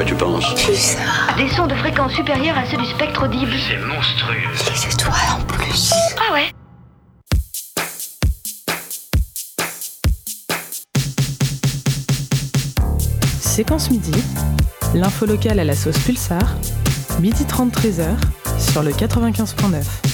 quoi tu penses Pulsar. Des sons de fréquence supérieure à ceux du spectre audible. C'est monstrueux. Les étoiles en plus. Ah ouais Séquence midi, l'info locale à la sauce Pulsar, midi 30 13h sur le 95.9.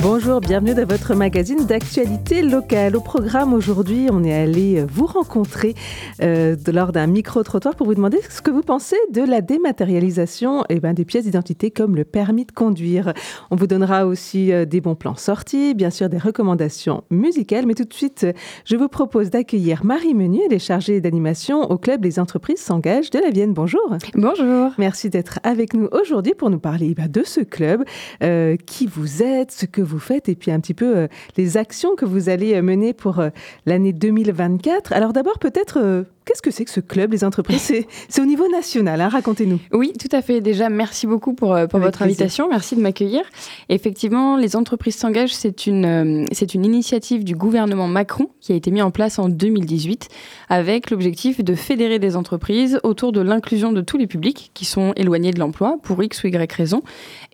Bonjour, bienvenue dans votre magazine d'actualité locale. Au programme aujourd'hui, on est allé vous rencontrer euh, lors d'un micro-trottoir pour vous demander ce que vous pensez de la dématérialisation eh ben, des pièces d'identité comme le permis de conduire. On vous donnera aussi euh, des bons plans sortis, bien sûr des recommandations musicales, mais tout de suite, je vous propose d'accueillir Marie Menu, elle est chargée d'animation au club Les entreprises s'engagent de la Vienne. Bonjour. Bonjour. Merci d'être avec nous aujourd'hui pour nous parler bah, de ce club, euh, qui vous êtes, ce que vous faites et puis un petit peu euh, les actions que vous allez euh, mener pour euh, l'année 2024. Alors d'abord peut-être, qu'est-ce que c'est que ce club, les entreprises? C'est au niveau national, hein, racontez-nous. Oui, tout à fait. Déjà, merci beaucoup pour, pour Avec votre plaisir. invitation. Merci de m'accueillir. Effectivement, les entreprises s'engagent. C'est une, euh, c'est une initiative du gouvernement Macron qui a été mise en place en 2018 avec l'objectif de fédérer des entreprises autour de l'inclusion de tous les publics qui sont éloignés de l'emploi pour X ou Y raison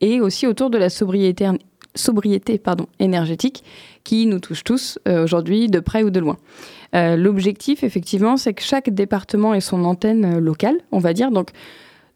et aussi autour de la sobriété, sobriété pardon, énergétique qui nous touche tous euh, aujourd'hui de près ou de loin. Euh, L'objectif, effectivement, c'est que chaque département ait son antenne euh, locale, on va dire. Donc,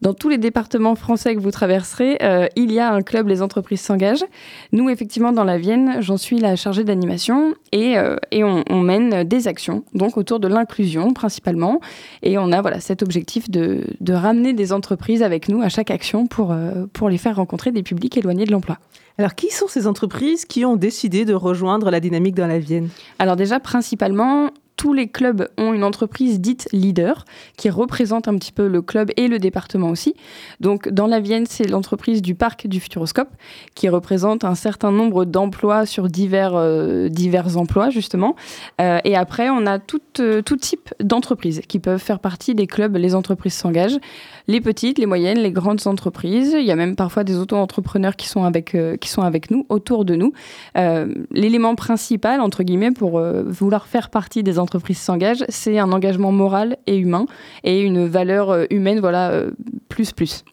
dans tous les départements français que vous traverserez, euh, il y a un club Les entreprises s'engagent. Nous, effectivement, dans la Vienne, j'en suis la chargée d'animation et, euh, et on, on mène des actions, donc autour de l'inclusion principalement. Et on a voilà, cet objectif de, de ramener des entreprises avec nous à chaque action pour, euh, pour les faire rencontrer des publics éloignés de l'emploi. Alors qui sont ces entreprises qui ont décidé de rejoindre la dynamique dans la Vienne? Alors déjà, principalement, tous les clubs ont une entreprise dite leader qui représente un petit peu le club et le département aussi. Donc dans la Vienne, c'est l'entreprise du parc du Futuroscope qui représente un certain nombre d'emplois sur divers, euh, emplois justement. Euh, et après, on a tout, euh, tout type d'entreprises qui peuvent faire partie des clubs Les entreprises s'engagent. Les petites, les moyennes, les grandes entreprises. Il y a même parfois des auto-entrepreneurs qui, sont avec, euh, nous, autour de nous. Euh, L'élément principal, entre guillemets, pour euh, vouloir faire partie des entreprises s'engagent, c'est un engagement moral et humain et une valeur humaine, voilà, plus plus.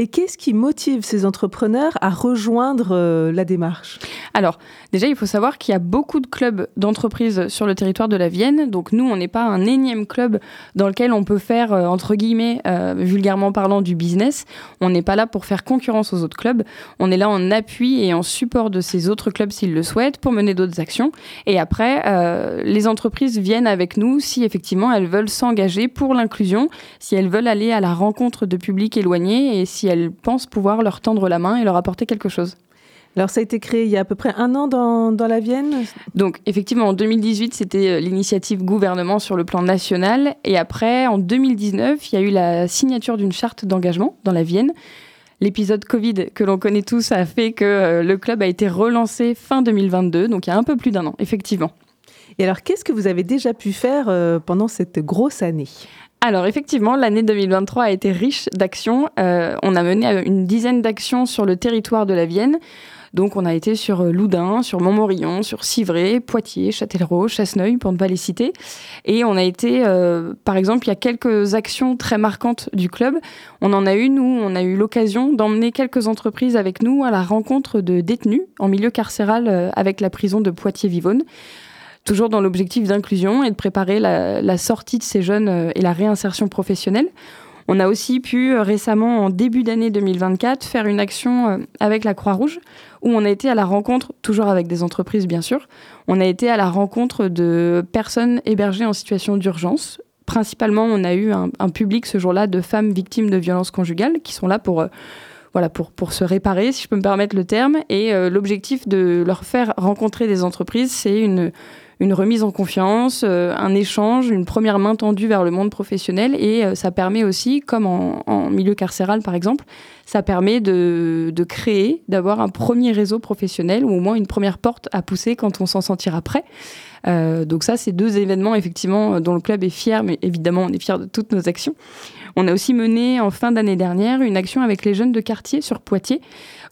Et qu'est-ce qui motive ces entrepreneurs à rejoindre euh, la démarche? Alors, déjà, il faut savoir qu'il y a beaucoup de clubs d'entreprises sur le territoire de la Vienne. Donc, nous, on n'est pas un énième club dans lequel on peut faire, euh, entre guillemets, euh, vulgairement parlant, du business. On n'est pas là pour faire concurrence aux autres clubs. On est là en appui et en support de ces autres clubs s'ils le souhaitent pour mener d'autres actions. Et après, les entreprises viennent avec nous si effectivement elles veulent s'engager pour l'inclusion, si elles veulent aller à la rencontre de publics éloignés et si elles pensent pouvoir leur tendre la main et leur apporter quelque chose. Alors ça a été créé il y a à peu près un an dans, dans la Vienne Donc effectivement, en 2018, c'était euh, l'initiative gouvernement sur le plan national. Et après, en 2019, il y a eu la signature d'une charte d'engagement dans la Vienne. L'épisode Covid que l'on connaît tous a fait que euh, le club a été relancé fin 2022, donc il y a un peu plus d'un an, effectivement. Et alors qu'est-ce que vous avez déjà pu faire euh, pendant cette grosse année? Alors effectivement, l'année 2023 a été riche d'actions. Euh, on a mené une dizaine d'actions sur le territoire de la Vienne. Donc on a été sur euh, Loudun, sur Montmorillon, sur Civray, Poitiers, Châtellerault, Chasseneuil, pour ne pas les citer. Et on a été, euh, par exemple, il y a quelques actions très marquantes du club. On en a une où on a eu l'occasion d'emmener quelques entreprises avec nous à la rencontre de détenus en milieu carcéral euh, avec la prison de Poitiers-Vivonne toujours dans l'objectif d'inclusion et de préparer la, sortie de ces jeunes euh, et la réinsertion professionnelle. On a aussi pu euh, récemment, en début d'année 2024, faire une action euh, avec la Croix-Rouge, où on a été à la rencontre, toujours avec des entreprises bien sûr, on a été à la rencontre de personnes hébergées en situation d'urgence. Principalement, on a eu un, public ce jour-là de femmes victimes de violences conjugales qui sont là pour... voilà, pour, se réparer, si je peux me permettre le terme. Et l'objectif de leur faire rencontrer des entreprises, c'est une, une remise en confiance, euh, un échange, une première main tendue vers le monde professionnel. Et euh, ça permet aussi, comme en, en milieu carcéral par exemple, ça permet de, de créer, d'avoir un premier réseau professionnel ou au moins une première porte à pousser quand on s'en sentira prêt. Donc ça, c'est deux événements effectivement dont le club est fier, mais évidemment on est fier de toutes nos actions. On a aussi mené en fin d'année dernière une action avec les jeunes de quartier sur Poitiers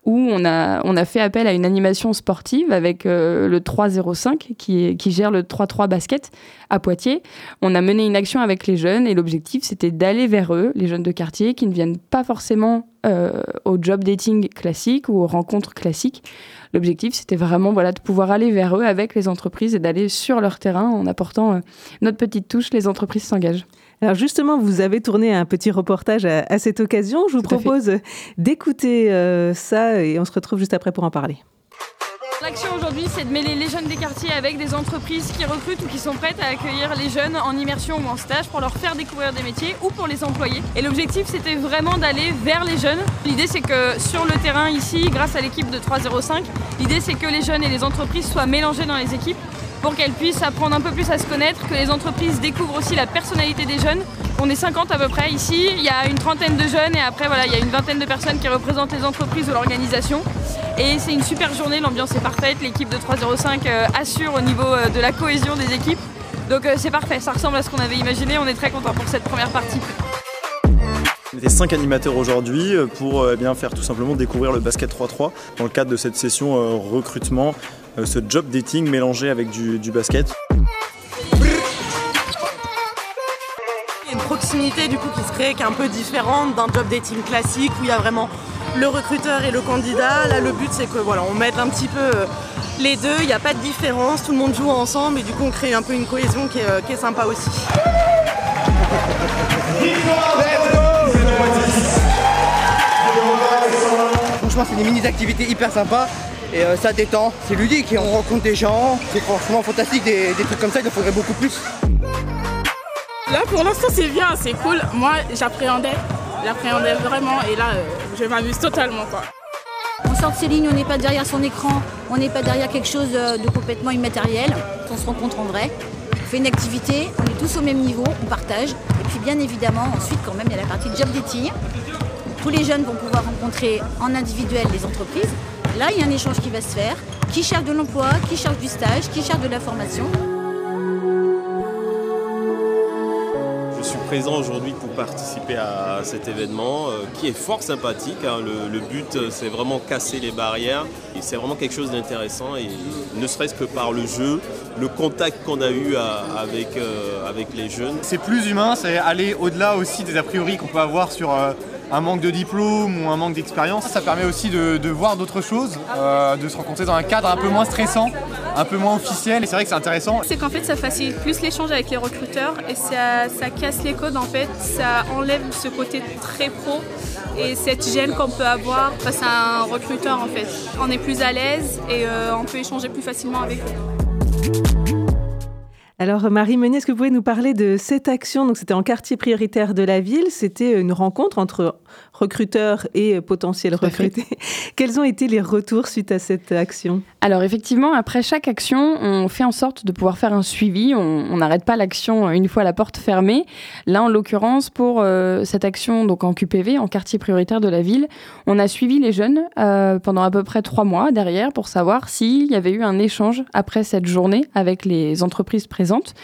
où on a, on a fait appel à une animation sportive avec euh, le 305 qui, qui gère le 3-3 basket à Poitiers. On a mené une action avec les jeunes et l'objectif c'était d'aller vers eux, les jeunes de quartier qui ne viennent pas forcément euh, au job dating classique ou aux rencontres classiques. L'objectif c'était vraiment voilà, de pouvoir aller vers eux avec les entreprises et d'aller sur leur terrain en apportant euh, notre petite touche, les entreprises s'engagent. Alors justement, vous avez tourné un petit reportage à, cette occasion. Je vous propose d'écouter euh, ça et on se retrouve juste après pour en parler. L'action aujourd'hui, c'est de mêler les jeunes des quartiers avec des entreprises qui recrutent ou qui sont prêtes à accueillir les jeunes en immersion ou en stage pour leur faire découvrir des métiers ou pour les employer. Et l'objectif, c'était vraiment d'aller vers les jeunes. L'idée, c'est que sur le terrain ici, grâce à l'équipe de 305, l'idée, c'est que les jeunes et les entreprises soient mélangés dans les équipes pour qu'elles puissent apprendre un peu plus à se connaître, que les entreprises découvrent aussi la personnalité des jeunes. On est 50 à peu près ici, il y a une trentaine de jeunes et après voilà, il y a une vingtaine de personnes qui représentent les entreprises ou l'organisation. Et c'est une super journée, l'ambiance est parfaite, l'équipe de 305 euh, assure au niveau euh, de la cohésion des équipes. Donc euh, c'est parfait, ça ressemble à ce qu'on avait imaginé, on est très content pour cette première partie. On était cinq animateurs aujourd'hui pour eh bien, faire tout simplement découvrir le basket 3-3 dans le cadre de cette session recrutement ce job dating mélangé avec du, basket. Du coup qui se crée qui est un peu différente d'un job dating classique où il y a vraiment le recruteur et le candidat. Là le but c'est que voilà on mette un petit peu euh, les deux, il n'y a pas de différence, tout le monde joue ensemble et du coup on crée un peu une cohésion qui est, euh, qui est sympa aussi. Franchement c'est des mini-activités hyper sympas et euh, ça détend, c'est ludique et on rencontre des gens, c'est franchement fantastique, des, trucs comme ça, il en faudrait beaucoup plus. Là pour l'instant c'est bien, c'est cool. Moi j'appréhendais, j'appréhendais vraiment et là euh, je m'amuse totalement quoi. On sort de ses lignes, on n'est pas derrière son écran, on n'est pas derrière quelque chose euh, de complètement immatériel. On se rencontre en vrai, on fait une activité, on est tous au même niveau, on partage. Et puis bien évidemment ensuite quand même il y a la partie job dating. Tous les jeunes vont pouvoir rencontrer en individuel les entreprises Là, il y a un échange qui va se faire. Qui cherche de l'emploi, qui cherche du stage, qui cherche de la formation. Présent aujourd'hui pour participer à cet événement euh, qui est fort sympathique. Hein. Le, but, euh, c'est vraiment casser les barrières. C'est vraiment quelque chose d'intéressant. Et ne serait-ce que par le jeu, le contact qu'on a eu avec, euh, avec les jeunes. C'est plus humain, c'est aller au-delà aussi des a priori qu'on peut avoir sur un manque de diplôme ou un manque d'expérience. Ça permet aussi de, voir d'autres choses, euh, de se rencontrer dans un cadre un peu moins stressant, un peu moins officiel. Et c'est vrai que c'est intéressant. C'est qu'en fait, ça facilite plus l'échange avec les recruteurs et ça, ça casse les codes en fait. Ça enlève ce côté très pro et cette gêne qu'on peut avoir face à un recruteur en fait. On est plus à l'aise et euh, on peut échanger plus facilement avec eux. Alors Marie Meunier, est-ce que vous pouvez nous parler de cette action? Donc c'était en quartier prioritaire de la ville, c'était une rencontre entre recruteurs et potentiels recrutés. Quels ont été les retours suite à cette action? Alors effectivement, après chaque action, on fait en sorte de pouvoir faire un suivi. On n'arrête pas l'action une fois la porte fermée. Là, en l'occurrence, pour euh, cette action donc en QPV, en quartier prioritaire de la ville, on a suivi les jeunes euh, pendant à peu près trois mois derrière pour savoir s'il y avait eu un échange après cette journée avec les entreprises présentes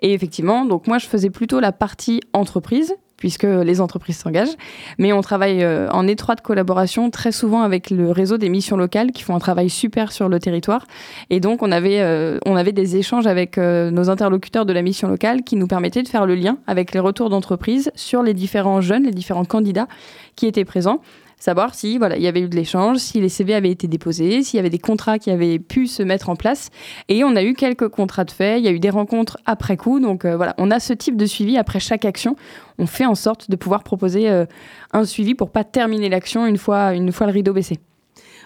et effectivement, donc moi, je faisais plutôt la partie entreprise, puisque les entreprises s'engagent. Mais on travaille euh, en étroite collaboration très souvent avec le réseau des missions locales qui font un travail super sur le territoire. Et donc, on avait, euh, on avait des échanges avec euh, nos interlocuteurs de la mission locale qui nous permettaient de faire le lien avec les retours d'entreprise sur les différents jeunes, les différents candidats qui étaient présents savoir si voilà, il y avait eu de l'échange, si les CV avaient été déposés, s'il y avait des contrats qui avaient pu se mettre en place. Et on a eu quelques contrats de fait, il y a eu des rencontres après coup. Donc euh, voilà, on a ce type de suivi après chaque action. On fait en sorte de pouvoir proposer euh, un suivi pour pas terminer l'action une fois, une fois le rideau baissé.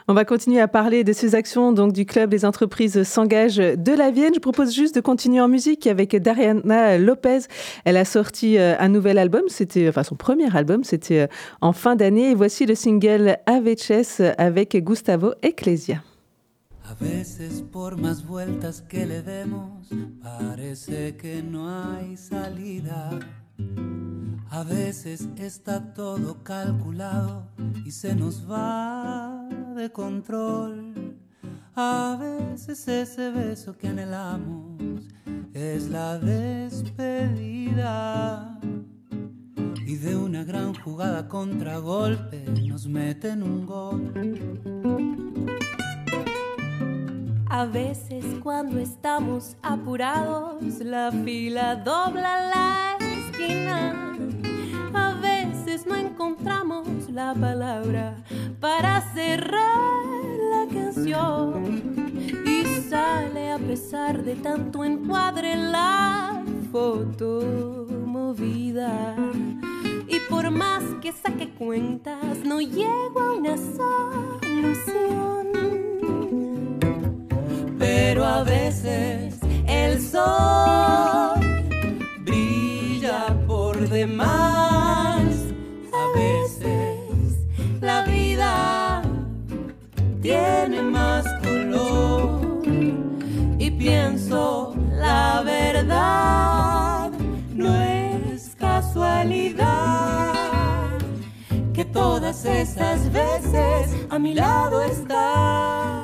On va continuer à parler de ces actions donc du club des entreprises s'engagent de la Vienne. Je propose juste de continuer en musique avec Dariana Lopez. Elle a sorti euh, un nouvel album, c'était enfin son premier album, c'était euh, en fin d'année. Et voici le single Aveches avec Gustavo Ecclesia. A veces por más vueltas que le demos, parece que no hay salida. A veces está todo calculado y se nos va de control. A veces ese beso que anhelamos es la despedida. Y de una gran jugada contra golpe nos meten un gol. A veces cuando estamos apurados, la fila dobla la esquina. No encontramos la palabra para cerrar la canción. Y sale a pesar de tanto encuadre la foto movida. Y por más que saque cuentas, no llego a una solución pero a veces el sol brilla por demás. Esas veces a mi lado estás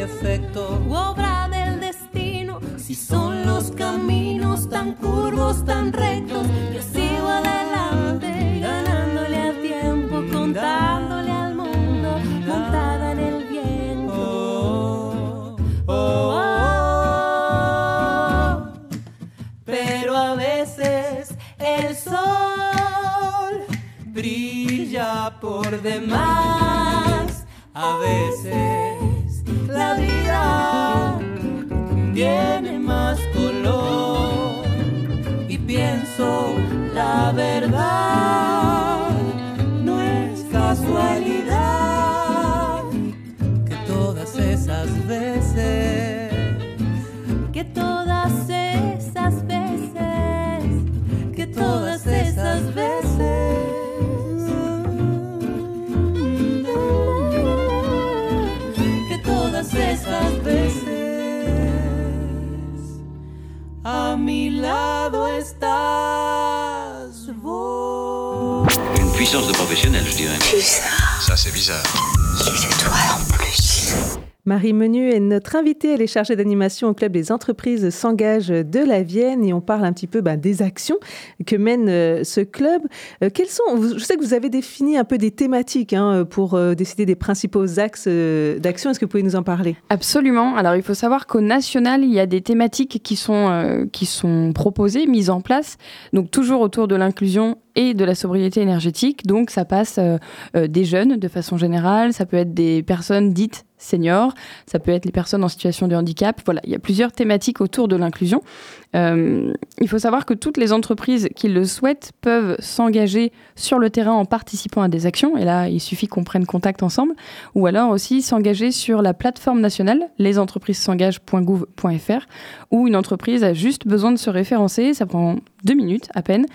efecto, De professionnel, je dirais. Ça, c'est bizarre. Étoiles en plus. Marie Menu est notre invitée. Elle est chargée d'animation au Club des entreprises s'engagent de la Vienne et on parle un petit peu ben, des actions que mène euh, ce club. Euh, quels sont, vous- je sais que vous avez défini un peu des thématiques hein, pour euh, décider des principaux axes euh, d'action. Est-ce que vous pouvez nous en parler? Absolument. Alors, il faut savoir qu'au national, il y a des thématiques qui sont, euh, qui sont proposées, mises en place, donc toujours autour de l'inclusion et de la sobriété énergétique. Donc, ça passe euh, euh, des jeunes de façon générale, ça peut être des personnes dites seniors, ça peut être les personnes en situation de handicap. Voilà, il y a plusieurs thématiques autour de l'inclusion. Euh, il faut savoir que toutes les entreprises qui le souhaitent peuvent s'engager sur le terrain en participant à des actions. Et là, il suffit qu'on prenne contact ensemble. Ou alors aussi s'engager sur la plateforme nationale lesentreprises-s'engagent.gouv.fr où une entreprise a juste besoin de se référencer. Ça prend deux minutes à peine.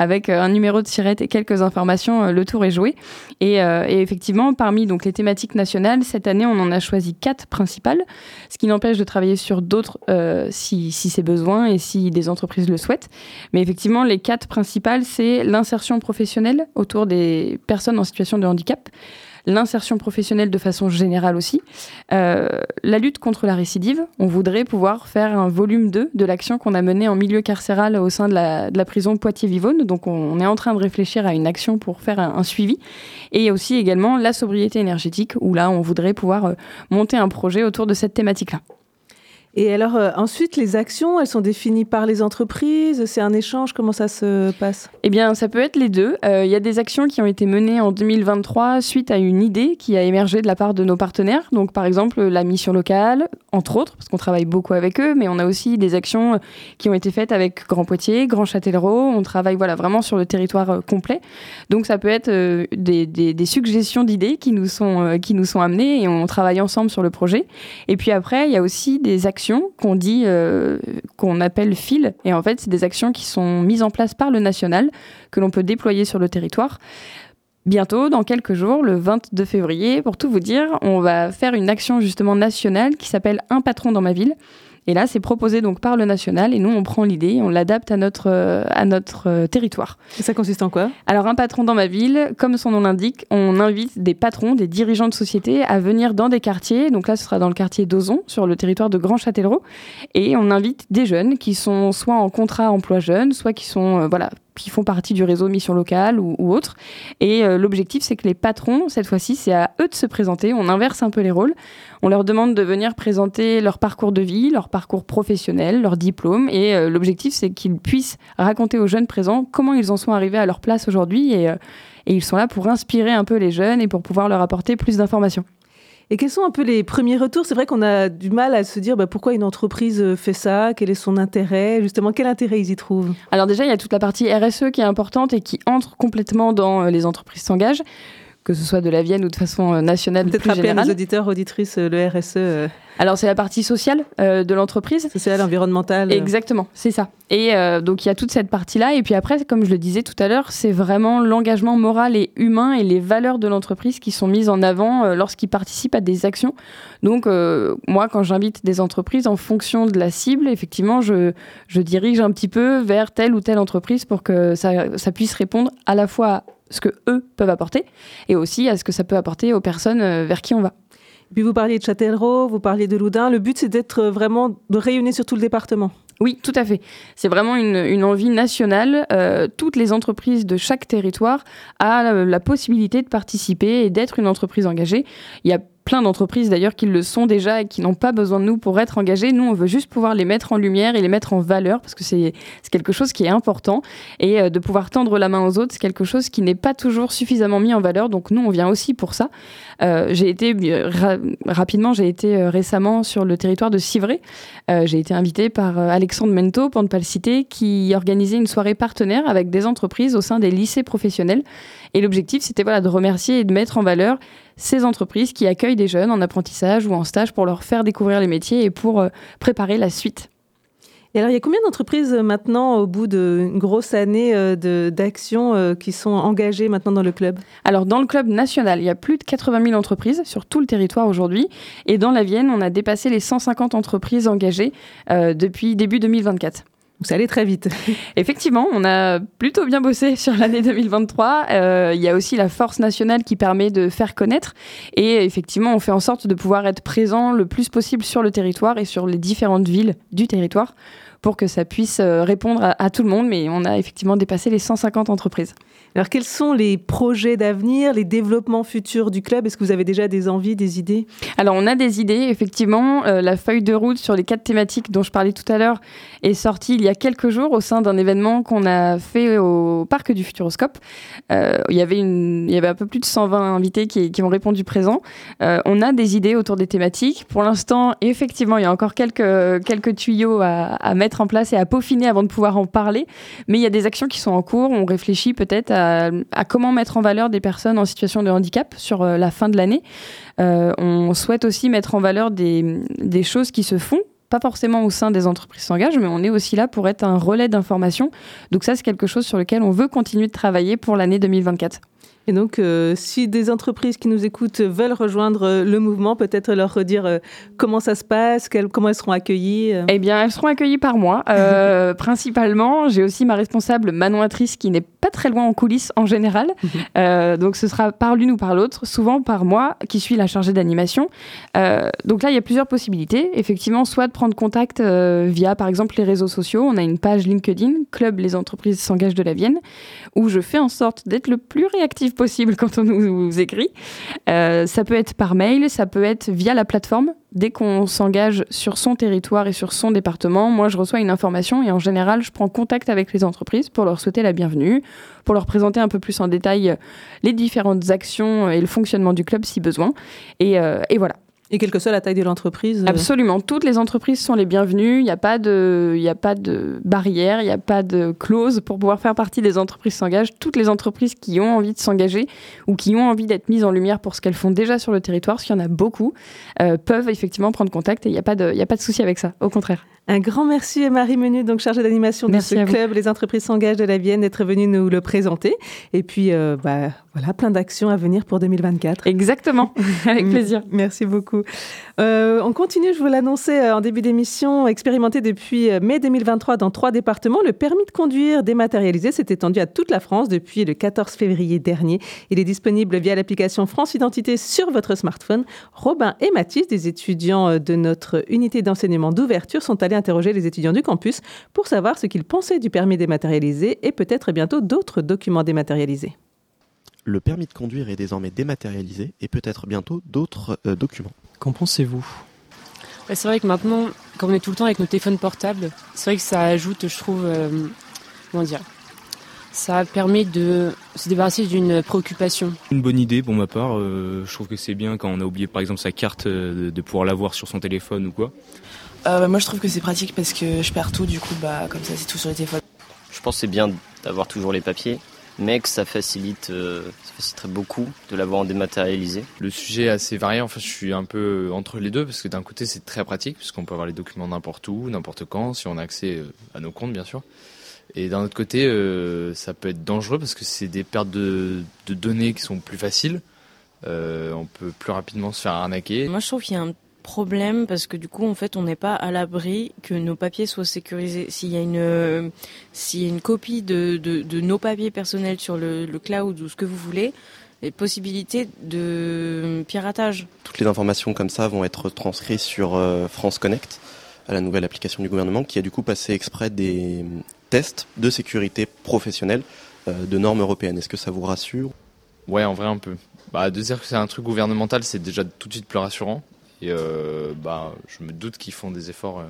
Avec euh, un numéro de tirette et quelques informations, euh, le tour est joué. Et, euh, et effectivement, parmi donc, les thématiques nationales, cette année, on en a choisi quatre principales, ce qui n'empêche de travailler sur d'autres si, si c'est besoin et si des entreprises le souhaitent. Mais effectivement, les quatre principales, c'est l'insertion professionnelle autour des personnes en situation de handicap, l'insertion professionnelle de façon générale aussi, euh, la lutte contre la récidive. On voudrait pouvoir faire un volume 2 de l'action qu'on a menée en milieu carcéral au sein de la, prison Poitiers-Vivonne. Donc on, est en train de réfléchir à une action pour faire un, suivi. Et aussi également la sobriété énergétique, où là on voudrait pouvoir euh, monter un projet autour de cette thématique-là. Et alors euh, ensuite, les actions, elles sont définies par les entreprises, c'est un échange, comment ça se passe? Eh bien, ça peut être les deux. Euh, Il y a des actions qui ont été menées en 2023 suite à une idée qui a émergé de la part de nos partenaires. Donc, par exemple, la mission locale, entre autres, parce qu'on travaille beaucoup avec eux, mais on a aussi des actions qui ont été faites avec Grand Poitiers, Grand Châtellerault. On travaille voilà, vraiment sur le territoire euh, complet. Donc, ça peut être des, des- suggestions d'idées qui, nous sont, qui nous sont amenées et on travaille ensemble sur le projet. Et puis après, il y a aussi des actions qu'on dit, euh, qu'on appelle fil. Et en fait, c'est des actions qui sont mises en place par le national, que l'on peut déployer sur le territoire. Bientôt, dans quelques jours, le 22 février, pour tout vous dire, on va faire une action justement nationale qui s'appelle Un patron dans ma ville. Et là, c'est proposé donc par le national et nous, on prend l'idée et on l'adapte à notre, euh, à notre euh, territoire. Et ça consiste en quoi? Alors, un patron dans ma ville, comme son nom l'indique, on invite des patrons, des dirigeants de société à venir dans des quartiers. Donc là, ce sera dans le quartier d'Ozon, sur le territoire de Grand Châtellerault. Et on invite des jeunes qui sont soit en contrat emploi jeune, soit qui sont, euh, voilà, qui font partie du réseau mission locale ou, ou autre. Et euh, l'objectif, c'est que les patrons, cette fois-ci, c'est à eux de se présenter. On inverse un peu les rôles. On leur demande de venir présenter leur parcours de vie, leur parcours professionnel, leur diplôme. Et euh, l'objectif, c'est qu'ils puissent raconter aux jeunes présents comment ils en sont arrivés à leur place aujourd'hui. Et, euh, et ils sont là pour inspirer un peu les jeunes et pour pouvoir leur apporter plus d'informations. Et quels sont un peu les premiers retours? C'est vrai qu'on a du mal à se dire bah, pourquoi une entreprise euh, fait ça, quel est son intérêt, justement quel intérêt ils y trouvent? Alors déjà, il y a toute la partie RSE qui est importante et qui entre complètement dans euh, les entreprises s'engagent, que ce soit de la Vienne ou de façon euh, nationale Peut-être plus à nos générale. auditeurs, auditrices, euh, le RSE, euh, Alors c'est la partie sociale euh, de l'entreprise. social, environnemental. euh. Exactement, c'est ça. Et euh, donc il y a toute cette partie-là. Et puis après, comme je le disais tout à l'heure, c'est vraiment l'engagement moral et humain et les valeurs de l'entreprise qui sont mises en avant lorsqu'ils participent à des actions. Donc moi, quand j'invite des entreprises en fonction de la cible, effectivement, je, je dirige un petit peu vers telle ou telle entreprise pour que ça, ça puisse répondre à la fois ce que eux peuvent apporter et aussi à ce que ça peut apporter aux personnes euh, vers qui on va. Puis vous parliez de Châtellerault, vous parliez de Loudun. Le but, c'est d'être euh, vraiment de rayonner sur tout le département. Oui, tout à fait. C'est vraiment une, une envie nationale. Euh, toutes les entreprises de chaque territoire ont la, la possibilité de participer et d'être une entreprise engagée. Il y a plein d'entreprises d'ailleurs qui le sont déjà et qui n'ont pas besoin de nous pour être engagées. Nous, on veut juste pouvoir les mettre en lumière et les mettre en valeur parce que c'est quelque chose qui est important. Et euh, de pouvoir tendre la main aux autres, c'est quelque chose qui n'est pas toujours suffisamment mis en valeur. Donc nous, on vient aussi pour ça. Euh, j'ai été euh, ra- rapidement, j'ai été récemment sur le territoire de Civray. J'ai été invitée par Alexandre Mento, pour ne pas le citer, qui organisait une soirée partenaire avec des entreprises au sein des lycées professionnels. Et l'objectif, c'était voilà, de remercier et de mettre en valeur ces entreprises qui accueillent des jeunes en apprentissage ou en stage pour leur faire découvrir les métiers et pour euh, préparer la suite. Et alors, il y a combien d'entreprises euh, maintenant, au bout d'une grosse année euh, de- d'action, euh, qui sont engagées maintenant dans le club? Alors, dans le club national, il y a plus de 80 000 entreprises sur tout le territoire aujourd'hui. Et dans la Vienne, on a dépassé les 150 entreprises engagées euh, depuis début 2024. Ça allait très vite. Effectivement, on a plutôt bien bossé sur l'année 2023. Euh, il y a aussi la force nationale qui permet de faire connaître. Et effectivement, on fait en sorte de pouvoir être présent le plus possible sur le territoire et sur les différentes villes du territoire pour que ça puisse euh, répondre à, à tout le monde. Mais on a effectivement dépassé les 150 entreprises. Alors, quels sont les projets d'avenir, les développements futurs du club? Est-ce que vous avez déjà des envies, des idées? Alors, on a des idées, effectivement. Euh, la feuille de route sur les quatre thématiques dont je parlais tout à l'heure est sortie il y a quelques jours au sein d'un événement qu'on a fait au Parc du Futuroscope. Euh, il, y avait une, il y avait un peu plus de 120 invités qui, qui ont répondu présent. Euh, on a des idées autour des thématiques. Pour l'instant, effectivement, il y a encore quelques, quelques tuyaux à, à mettre en place et à peaufiner avant de pouvoir en parler. Mais il y a des actions qui sont en cours. On réfléchit peut-être à, comment mettre en valeur des personnes en situation de handicap sur euh, la fin de l'année. Euh, on souhaite aussi mettre en valeur des, des choses qui se font pas forcément au sein des entreprises s'engagent, mais on est aussi là pour être un relais d'information. Donc ça, c'est quelque chose sur lequel on veut continuer de travailler pour l'année 2024. Et donc, euh, si des entreprises qui nous écoutent veulent rejoindre euh, le mouvement, peut-être leur redire euh, comment ça se passe, comment elles seront accueillies. Eh bien, elles seront accueillies par moi, euh, principalement. J'ai aussi ma responsable Manon Atrice qui n'est pas très loin en coulisses en général. Euh, donc, ce sera par l'une ou par l'autre, souvent par moi qui suis la chargée d'animation. Donc là, il y a plusieurs possibilités. Effectivement, soit de prendre contact via, par exemple, les réseaux sociaux. On a une page LinkedIn, Club Les Entreprises s'engagent de la Vienne, où je fais en sorte d'être le plus réactive possible quand on nous écrit. Euh, ça peut être par mail, ça peut être via la plateforme. Dès qu'on s'engage sur son territoire et sur son département, moi je reçois une information et en général je prends contact avec les entreprises pour leur souhaiter la bienvenue, pour leur présenter un peu plus en détail les différentes actions et le fonctionnement du club si besoin. Et, euh, et voilà. Et quelle que soit la taille de l'entreprise euh, Absolument. Toutes les entreprises sont les bienvenues. Il n'y a pas de, y a pas de barrière, il n'y a pas de clause pour pouvoir faire partie des entreprises s'engagent. Toutes les entreprises qui ont envie de s'engager ou qui ont envie d'être mises en lumière pour ce qu'elles font déjà sur le territoire, parce qu'il y en a beaucoup, euh, peuvent effectivement prendre contact et il n'y a pas de, y a pas de souci avec ça. Au contraire. Un grand merci à Marie Menu, donc chargée d'animation de ce club, les entreprises s'engagent de la Vienne, d'être venue nous le présenter. Et puis, euh, bah, voilà, plein d'actions à venir pour 2024. Exactement, avec plaisir. Merci beaucoup. Euh, on continue, je vous l'annonçais euh, en début d'émission, expérimenté depuis mai 2023 dans trois départements. Le permis de conduire dématérialisé s'est étendu à toute la France depuis le 14 février dernier. Il est disponible via l'application France Identité sur votre smartphone. Robin et Mathis, des étudiants de notre unité d'enseignement d'ouverture, sont allés interroger les étudiants du campus pour savoir ce qu'ils pensaient du permis dématérialisé et peut-être bientôt d'autres documents dématérialisés. Le permis de conduire est désormais dématérialisé et peut-être bientôt d'autres euh, documents. Qu'en pensez-vous? C'est vrai que maintenant, comme on est tout le temps avec nos téléphones portables, c'est vrai que ça ajoute, je trouve, euh, comment dire, ça permet de se débarrasser d'une préoccupation. Une bonne idée pour ma part. Euh, je trouve que c'est bien quand on a oublié par exemple sa carte de pouvoir l'avoir sur son téléphone ou quoi. Euh, bah, moi je trouve que c'est pratique parce que je perds tout, du coup bah comme ça c'est tout sur le téléphone. Je pense que c'est bien d'avoir toujours les papiers, mais que ça facilite, euh, ça faciliterait beaucoup de l'avoir en dématérialisé. Le sujet est assez varié, enfin je suis un peu entre les deux parce que d'un côté c'est très pratique puisqu'on peut avoir les documents n'importe où, n'importe quand, si on a accès euh, à nos comptes bien sûr. Et d'un autre côté, ça peut être dangereux parce que c'est des pertes de, de, données qui sont plus faciles. on peut plus rapidement se faire arnaquer. Moi je trouve qu'il y a un problème parce que du coup en fait on n'est pas à l'abri que nos papiers soient sécurisés. S'il y a une s'il y a une copie de, de, nos papiers personnels sur le, cloud ou ce que vous voulez, les possibilités de piratage. Toutes les informations comme ça vont être transcrites sur euh, France Connect, à la nouvelle application du gouvernement, qui a du coup passé exprès des tests de sécurité professionnelle euh, de normes européennes. Est-ce que ça vous rassure? Ouais, en vrai un peu. Bah, de dire que c'est un truc gouvernemental, c'est déjà tout de suite plus rassurant. Et euh, bah, je me doute qu'ils font des efforts euh,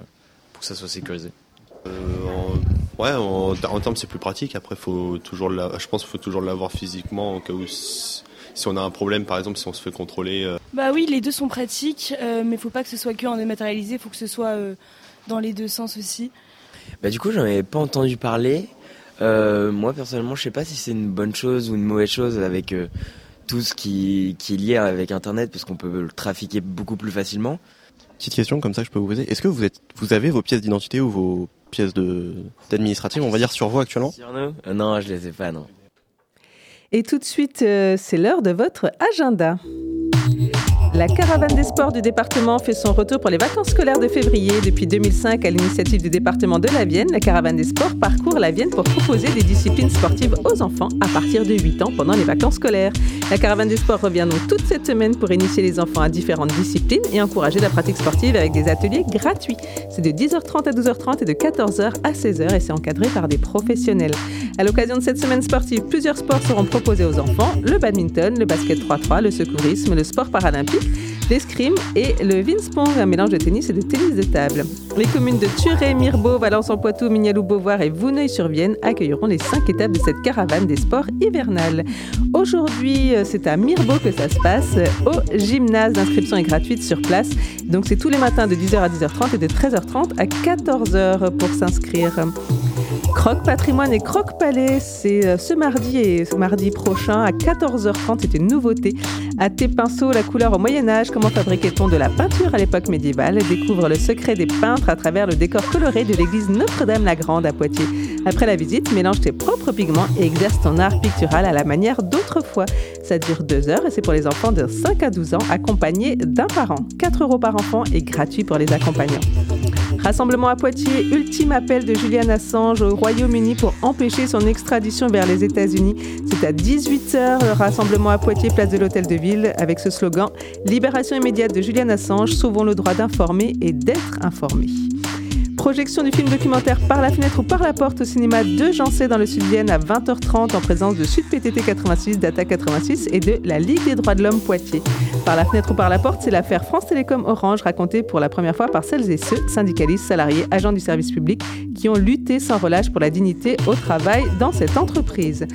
pour que ça soit sécurisé. Euh, ouais, en, termes c'est plus pratique. Après, faut toujours je pense qu'il faut toujours l'avoir physiquement au cas où si, on a un problème, par exemple, si on se fait contrôler. Bah oui, les deux sont pratiques, mais il faut pas que ce soit que en dématérialisé, il faut que ce soit dans les deux sens aussi. Bah du coup, j'en avais pas entendu parler. moi personnellement, je sais pas si c'est une bonne chose ou une mauvaise chose avec tout ce qui, qui est lié avec Internet, parce qu'on peut le trafiquer beaucoup plus facilement. Petite question comme ça, je peux vous poser. Est-ce que vous, êtes, vous avez vos pièces d'identité ou vos pièces d'administrative, on va dire, sur vous actuellement Sur nous? Euh, Non, je les ai pas, non. Et tout de suite, euh, c'est l'heure de votre agenda. La caravane des sports du département fait son retour pour les vacances scolaires de février. Depuis 2005, à l'initiative du département de la Vienne, la caravane des sports parcourt la Vienne pour proposer des disciplines sportives aux enfants à partir de 8 ans pendant les vacances scolaires. La caravane des sports revient donc toute cette semaine pour initier les enfants à différentes disciplines et encourager la pratique sportive avec des ateliers gratuits. C'est de 10h30 à 12h30 et de 14h à 16h et c'est encadré par des professionnels. À l'occasion de cette semaine sportive, plusieurs sports seront proposés aux enfants le badminton, le basket 3-3, le secourisme, le sport paralympique l'escrime et le Vinspong, un mélange de tennis et de tennis de table. Les communes de Turé, Mirbeau, Valence-en-Poitou, Mignalou-Beauvoir et Vouneuil-sur-Vienne accueilleront les cinq étapes de cette caravane des sports hivernales. Aujourd'hui, euh, c'est à Mirbeau que ça se passe, au gymnase. L'inscription est gratuite sur place. Donc c'est tous les matins de 10h à 10h30 et de 13h30 à 14h pour s'inscrire. Croque Patrimoine et Croque Palais, c'est euh, ce mardi et ce mardi prochain à 14h30. C'est une nouveauté. À tes pinceaux, la couleur au Moyen-Âge, comment fabriquait-on de la peinture à l'époque médiévale? Découvre le secret des peintres à travers le décor coloré de l'église Notre-Dame-la-Grande à Poitiers. Après la visite, mélange tes propres pigments et exerce ton art pictural à la manière d'autrefois. Ça dure deux heures et c'est pour les enfants de 5 à 12 ans accompagnés d'un parent. 4 euros par enfant et gratuit pour les accompagnants. Rassemblement à Poitiers, ultime appel de Julian Assange au Royaume-Uni pour empêcher son extradition vers les États-Unis. C'est à 18h, le rassemblement à Poitiers, place de l'Hôtel de Ville, avec ce slogan Libération immédiate de Julian Assange, sauvons le droit d'informer et d'être informé. Projection du film documentaire Par la fenêtre ou par la porte au cinéma de Jancé dans le Sud-Vienne à 20h30 en présence de Sud PTT 86, Data 86 et de la Ligue des droits de l'homme Poitiers. Par la fenêtre ou par la porte, c'est l'affaire France Télécom Orange racontée pour la première fois par celles et ceux, syndicalistes, salariés, agents du service public, qui ont lutté sans relâche pour la dignité au travail dans cette entreprise.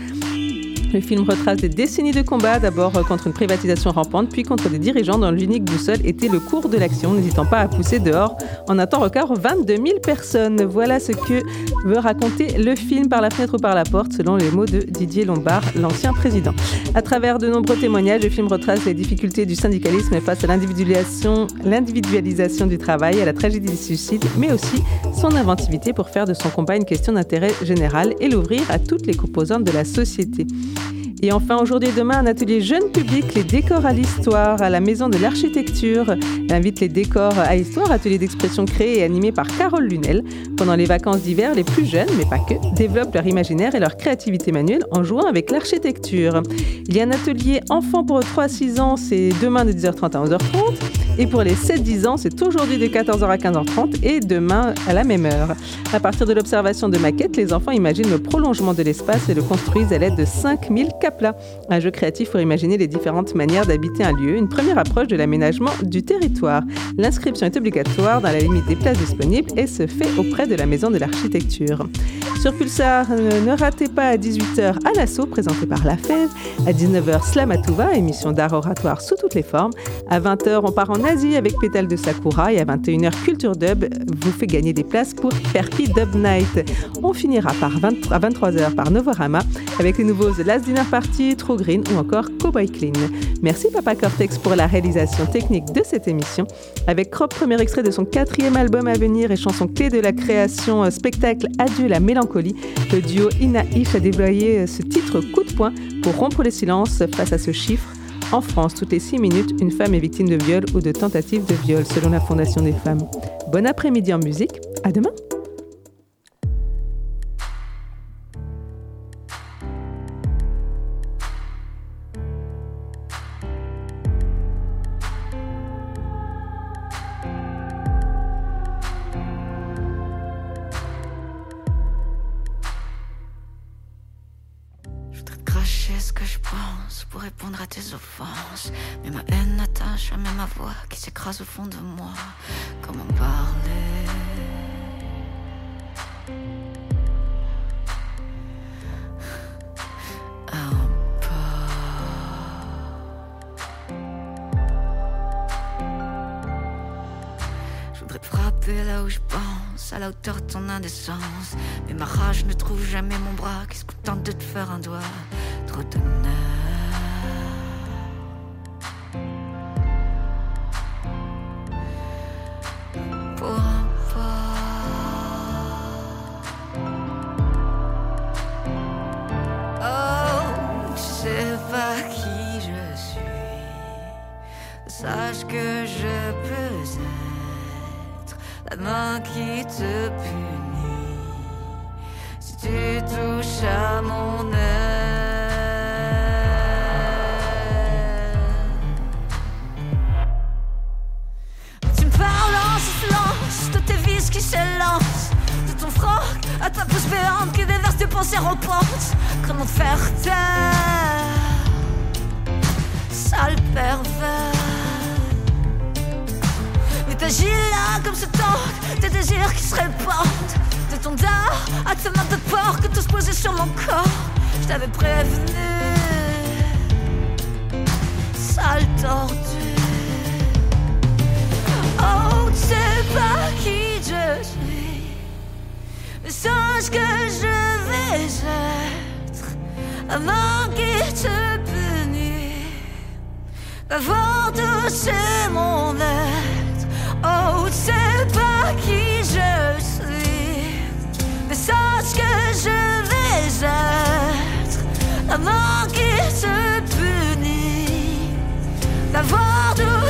Le film retrace des décennies de combat, d'abord contre une privatisation rampante, puis contre des dirigeants dont l'unique boussole était le cours de l'action, n'hésitant pas à pousser dehors en un temps record 22 000 personnes. Voilà ce que veut raconter le film par la fenêtre ou par la porte, selon les mots de Didier Lombard, l'ancien président. À travers de nombreux témoignages, le film retrace les difficultés du syndicalisme face à l'individualisation, l'individualisation du travail, à la tragédie du suicide, mais aussi son inventivité pour faire de son combat une question d'intérêt général et l'ouvrir à toutes les composantes de la société. Et enfin, aujourd'hui et demain, un atelier jeune public, les décors à l'histoire, à la Maison de l'Architecture. invite les décors à histoire, atelier d'expression créé et animé par Carole Lunel. Pendant les vacances d'hiver, les plus jeunes, mais pas que, développent leur imaginaire et leur créativité manuelle en jouant avec l'architecture. Il y a un atelier enfant pour 3 à 6 ans, c'est demain de 10h30 à 11h30. Et pour les 7-10 ans, c'est aujourd'hui de 14h à 15h30 et demain à la même heure. À partir de l'observation de maquettes, les enfants imaginent le prolongement de l'espace et le construisent à l'aide de 5000 Un jeu créatif pour imaginer les différentes manières d'habiter un lieu, une première approche de l'aménagement du territoire. L'inscription est obligatoire dans la limite des places disponibles et se fait auprès de la Maison de l'Architecture. Sur Pulsar, euh, ne ratez pas à 18h à l'assaut présenté par La Fève, à 19h Slamatouva, émission d'art oratoire sous toutes les formes. À 20h, on part en Asie avec Pétale de Sakura et à 21h, Culture Dub vous fait gagner des places pour Perky Dub Night. On finira par à 23h par Novorama avec les nouveaux The Last Dinner Party, True Green ou encore Cowboy Clean. Merci Papa Cortex pour la réalisation technique de cette émission. Avec Crop, premier extrait de son quatrième album à venir et chanson clé de la création euh, spectacle Adieu la mélancolie, le duo Inaif a déployé euh, ce titre coup de poing pour rompre le silence face à ce chiffre en France, toutes les 6 minutes, une femme est victime de viol ou de tentative de viol, selon la Fondation des femmes. Bon après-midi en musique. À demain. Trouve jamais mon bras qui se contente de te faire un doigt. Tous posés sur mon corps. Je t'avais prévenu, sale tortue. Oh, tu sais pas qui je suis. Mais sache que je vais être avant qu'il te punisse d'avoir touché mon être. Oh, tu sais pas qui je suis. Mais sache que je vais être avant te punisse d'avoir touché